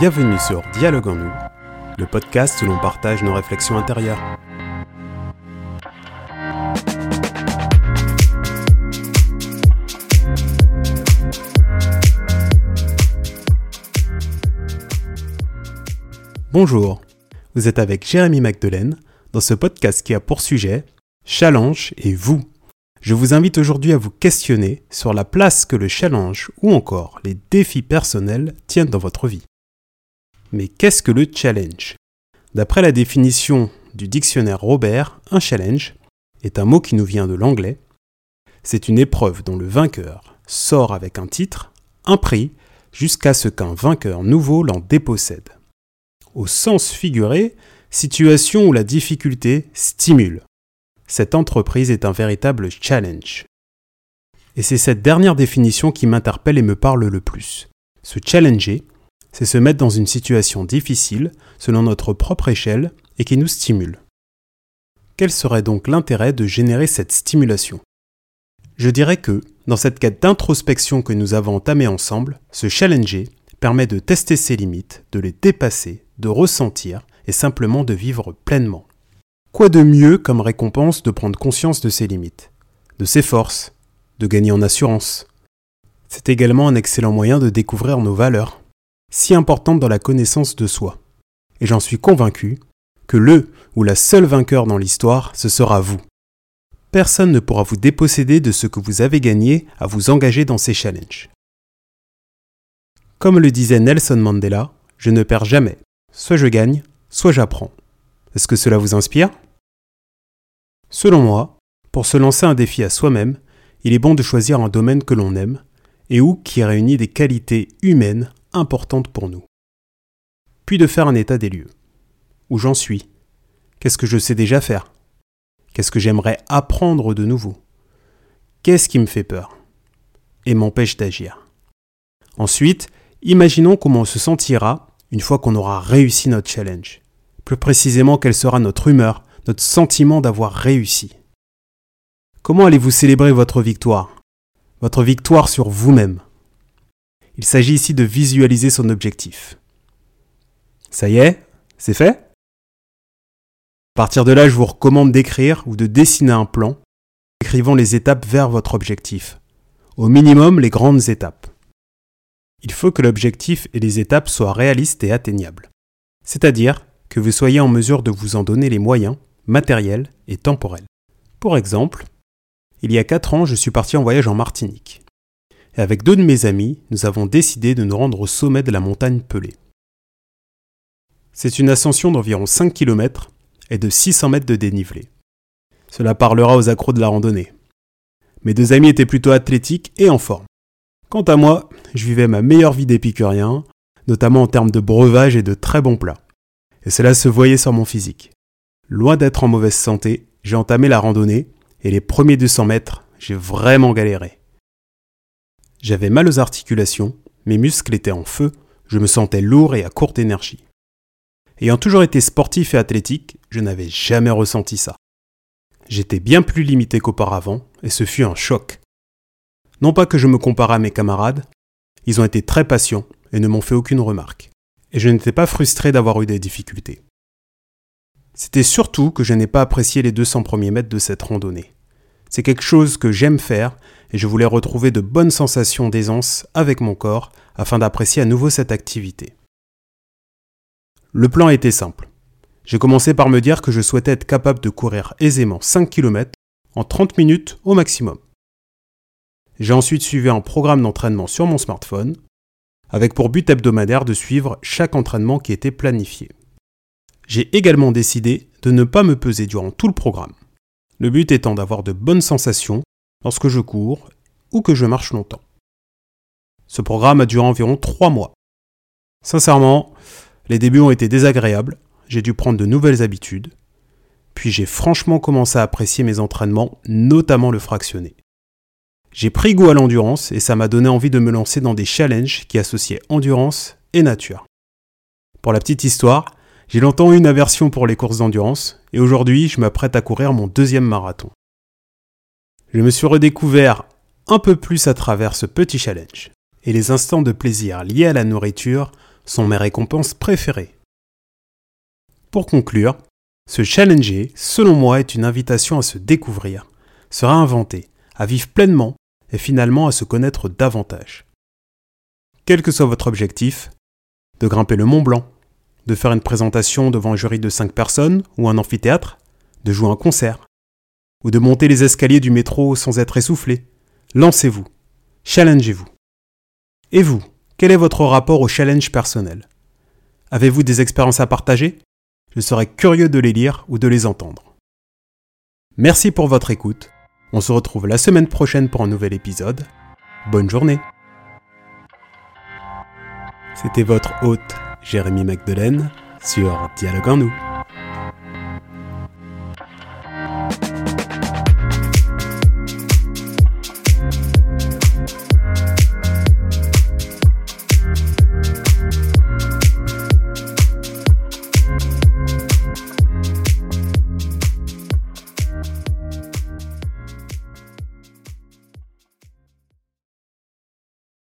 Bienvenue sur Dialogue en nous, le podcast où l'on partage nos réflexions intérieures. Bonjour, vous êtes avec Jérémy Magdelaine dans ce podcast qui a pour sujet Challenge et vous. Je vous invite aujourd'hui à vous questionner sur la place que le challenge ou encore les défis personnels tiennent dans votre vie. Mais qu'est-ce que le challenge? D'après la définition du dictionnaire Robert, un challenge est un mot qui nous vient de l'anglais. C'est une épreuve dont le vainqueur sort avec un titre, un prix, jusqu'à ce qu'un vainqueur nouveau l'en dépossède. Au sens figuré, situation où la difficulté stimule. Cette entreprise est un véritable challenge. Et c'est cette dernière définition qui m'interpelle et me parle le plus. Se challenger, c'est se mettre dans une situation difficile, selon notre propre échelle, et qui nous stimule. Quel serait donc l'intérêt de générer cette stimulation? Je dirais que, dans cette quête d'introspection que nous avons entamée ensemble, se challenger permet de tester ses limites, de les dépasser, de ressentir et simplement de vivre pleinement. Quoi de mieux comme récompense de prendre conscience de ses limites, de ses forces, de gagner en assurance? C'est également un excellent moyen de découvrir nos valeurs, si importante dans la connaissance de soi. Et j'en suis convaincu que le ou la seule vainqueur dans l'histoire, ce sera vous. Personne ne pourra vous déposséder de ce que vous avez gagné à vous engager dans ces challenges. Comme le disait Nelson Mandela, je ne perds jamais. Soit je gagne, soit j'apprends. Est-ce que cela vous inspire? Selon moi, pour se lancer un défi à soi-même, il est bon de choisir un domaine que l'on aime et où qui réunit des qualités humaines importante pour nous. Puis de faire un état des lieux. Où j'en suis Qu'est-ce que je sais déjà faire Qu'est-ce que j'aimerais apprendre de nouveau Qu'est-ce qui me fait peur et m'empêche d'agir Ensuite, imaginons comment on se sentira une fois qu'on aura réussi notre challenge. Plus précisément, quelle sera notre humeur, notre sentiment d'avoir réussi. Comment allez-vous célébrer votre victoire? Votre victoire sur vous-même il s'agit ici de visualiser son objectif. Ça y est C'est fait? À partir de là, je vous recommande d'écrire ou de dessiner un plan, écrivant les étapes vers votre objectif. Au minimum, les grandes étapes. Il faut que l'objectif et les étapes soient réalistes et atteignables. C'est-à-dire que vous soyez en mesure de vous en donner les moyens, matériels et temporels. Pour exemple, il y a 4 ans, je suis parti en voyage en Martinique et avec deux de mes amis, nous avons décidé de nous rendre au sommet de la montagne Pelée. C'est une ascension d'environ 5 km et de 600 mètres de dénivelé. Cela parlera aux accros de la randonnée. Mes deux amis étaient plutôt athlétiques et en forme. Quant à moi, je vivais ma meilleure vie d'épicurien, notamment en termes de breuvage et de très bons plats. Et cela se voyait sur mon physique. Loin d'être en mauvaise santé, j'ai entamé la randonnée et les premiers 200 mètres, j'ai vraiment galéré. J'avais mal aux articulations, mes muscles étaient en feu, je me sentais lourd et à courte énergie. Ayant toujours été sportif et athlétique, je n'avais jamais ressenti ça. J'étais bien plus limité qu'auparavant, et ce fut un choc. Non pas que je me compare à mes camarades, ils ont été très patients et ne m'ont fait aucune remarque. Et je n'étais pas frustré d'avoir eu des difficultés. C'était surtout que je n'ai pas apprécié les 200 premiers mètres de cette randonnée. C'est quelque chose que j'aime faire et je voulais retrouver de bonnes sensations d'aisance avec mon corps afin d'apprécier à nouveau cette activité. Le plan était simple. J'ai commencé par me dire que je souhaitais être capable de courir aisément 5 km en 30 minutes au maximum. J'ai ensuite suivi un programme d'entraînement sur mon smartphone, avec pour but hebdomadaire de suivre chaque entraînement qui était planifié. J'ai également décidé de ne pas me peser durant tout le programme, le but étant d'avoir de bonnes sensations lorsque je cours ou que je marche longtemps. Ce programme a duré environ trois mois. Sincèrement, les débuts ont été désagréables, j'ai dû prendre de nouvelles habitudes, puis j'ai franchement commencé à apprécier mes entraînements, notamment le fractionné. J'ai pris goût à l'endurance et ça m'a donné envie de me lancer dans des challenges qui associaient endurance et nature. Pour la petite histoire, j'ai longtemps eu une aversion pour les courses d'endurance et aujourd'hui je m'apprête à courir mon deuxième marathon je me suis redécouvert un peu plus à travers ce petit challenge. Et les instants de plaisir liés à la nourriture sont mes récompenses préférées. Pour conclure, se challenger, selon moi, est une invitation à se découvrir, se réinventer, à vivre pleinement et finalement à se connaître davantage. Quel que soit votre objectif, de grimper le Mont Blanc, de faire une présentation devant un jury de 5 personnes ou un amphithéâtre, de jouer un concert, ou de monter les escaliers du métro sans être essoufflé, lancez-vous, challengez-vous. Et vous, quel est votre rapport au challenge personnel? Avez-vous des expériences à partager? Je serais curieux de les lire ou de les entendre. Merci pour votre écoute. On se retrouve la semaine prochaine pour un nouvel épisode. Bonne journée C'était votre hôte Jérémy Magdelaine sur Dialogue en nous.